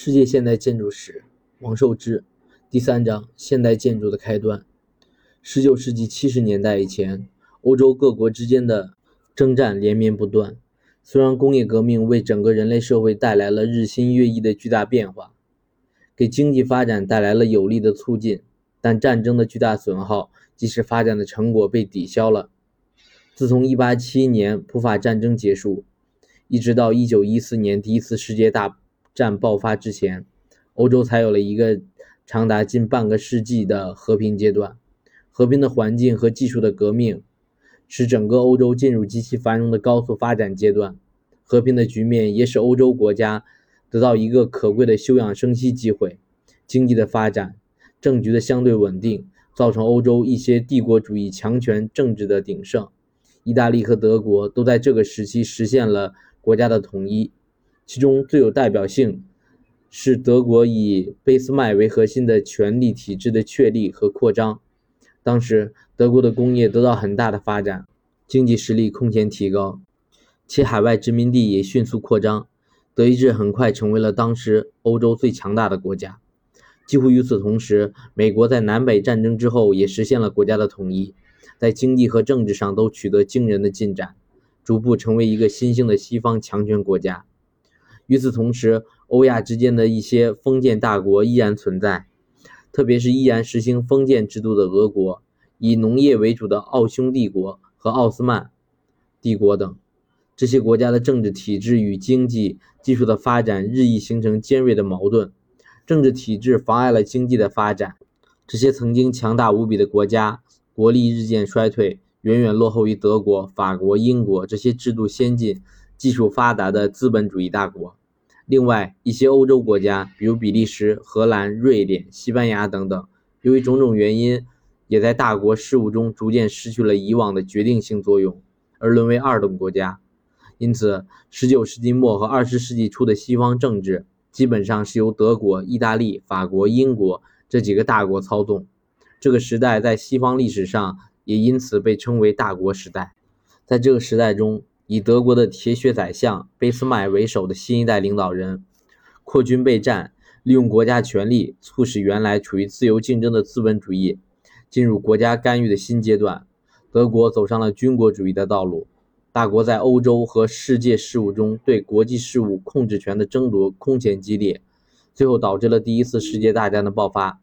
世界现代建筑史，王寿之，第三章：现代建筑的开端。十九世纪七十年代以前，欧洲各国之间的征战连绵不断。虽然工业革命为整个人类社会带来了日新月异的巨大变化，给经济发展带来了有力的促进，但战争的巨大损耗，即使发展的成果被抵消了。自从一八七一年普法战争结束，一直到一九一四年第一次世界大。战爆发之前，欧洲才有了一个长达近半个世纪的和平阶段。和平的环境和技术的革命，使整个欧洲进入极其繁荣的高速发展阶段。和平的局面也使欧洲国家得到一个可贵的休养生息机会。经济的发展，政局的相对稳定，造成欧洲一些帝国主义强权政治的鼎盛。意大利和德国都在这个时期实现了国家的统一。其中最有代表性是德国以俾斯麦为核心的权力体制的确立和扩张。当时，德国的工业得到很大的发展，经济实力空前提高，其海外殖民地也迅速扩张。德意志很快成为了当时欧洲最强大的国家。几乎与此同时，美国在南北战争之后也实现了国家的统一，在经济和政治上都取得惊人的进展，逐步成为一个新兴的西方强权国家。与此同时，欧亚之间的一些封建大国依然存在，特别是依然实行封建制度的俄国、以农业为主的奥匈帝国和奥斯曼帝国等。这些国家的政治体制与经济技术的发展日益形成尖锐的矛盾，政治体制妨碍了经济的发展。这些曾经强大无比的国家，国力日渐衰退，远远落后于德国、法国、英国这些制度先进、技术发达的资本主义大国。另外，一些欧洲国家，比如比利时、荷兰、瑞典、西班牙等等，由于种种原因，也在大国事务中逐渐失去了以往的决定性作用，而沦为二等国家。因此，19世纪末和20世纪初的西方政治，基本上是由德国、意大利、法国、英国这几个大国操纵。这个时代在西方历史上也因此被称为大国时代。在这个时代中，以德国的铁血宰相俾斯麦为首的新一代领导人，扩军备战，利用国家权力，促使原来处于自由竞争的资本主义进入国家干预的新阶段。德国走上了军国主义的道路。大国在欧洲和世界事务中对国际事务控制权的争夺空前激烈，最后导致了第一次世界大战的爆发。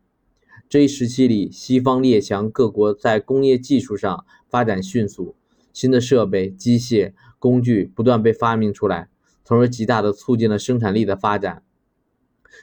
这一时期里，西方列强各国在工业技术上发展迅速，新的设备、机械。工具不断被发明出来，从而极大的促进了生产力的发展，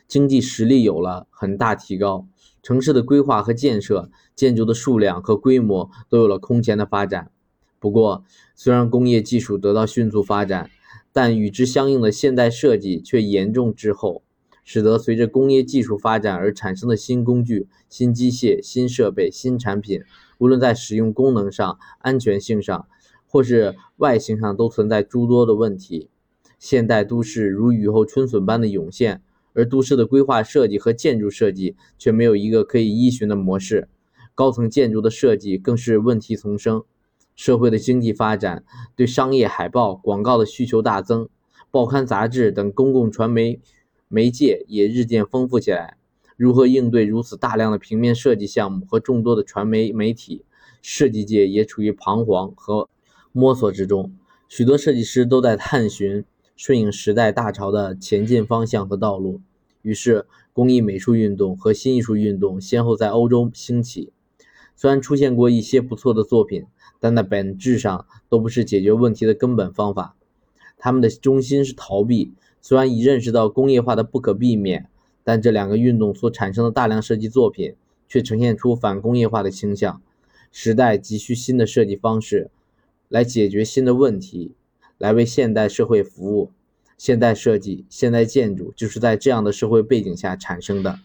经济实力有了很大提高，城市的规划和建设、建筑的数量和规模都有了空前的发展。不过，虽然工业技术得到迅速发展，但与之相应的现代设计却严重滞后，使得随着工业技术发展而产生的新工具、新机械、新设备、新产品，无论在使用功能上、安全性上。或是外形上都存在诸多的问题，现代都市如雨后春笋般的涌现，而都市的规划设计和建筑设计却没有一个可以依循的模式，高层建筑的设计更是问题丛生。社会的经济发展，对商业海报广告的需求大增，报刊杂志等公共传媒媒介也日渐丰富起来。如何应对如此大量的平面设计项目和众多的传媒媒体，设计界也处于彷徨和。摸索之中，许多设计师都在探寻顺应时代大潮的前进方向和道路。于是，工艺美术运动和新艺术运动先后在欧洲兴起。虽然出现过一些不错的作品，但在本质上都不是解决问题的根本方法。他们的中心是逃避。虽然已认识到工业化的不可避免，但这两个运动所产生的大量设计作品却呈现出反工业化的倾向。时代急需新的设计方式。来解决新的问题，来为现代社会服务。现代设计、现代建筑就是在这样的社会背景下产生的。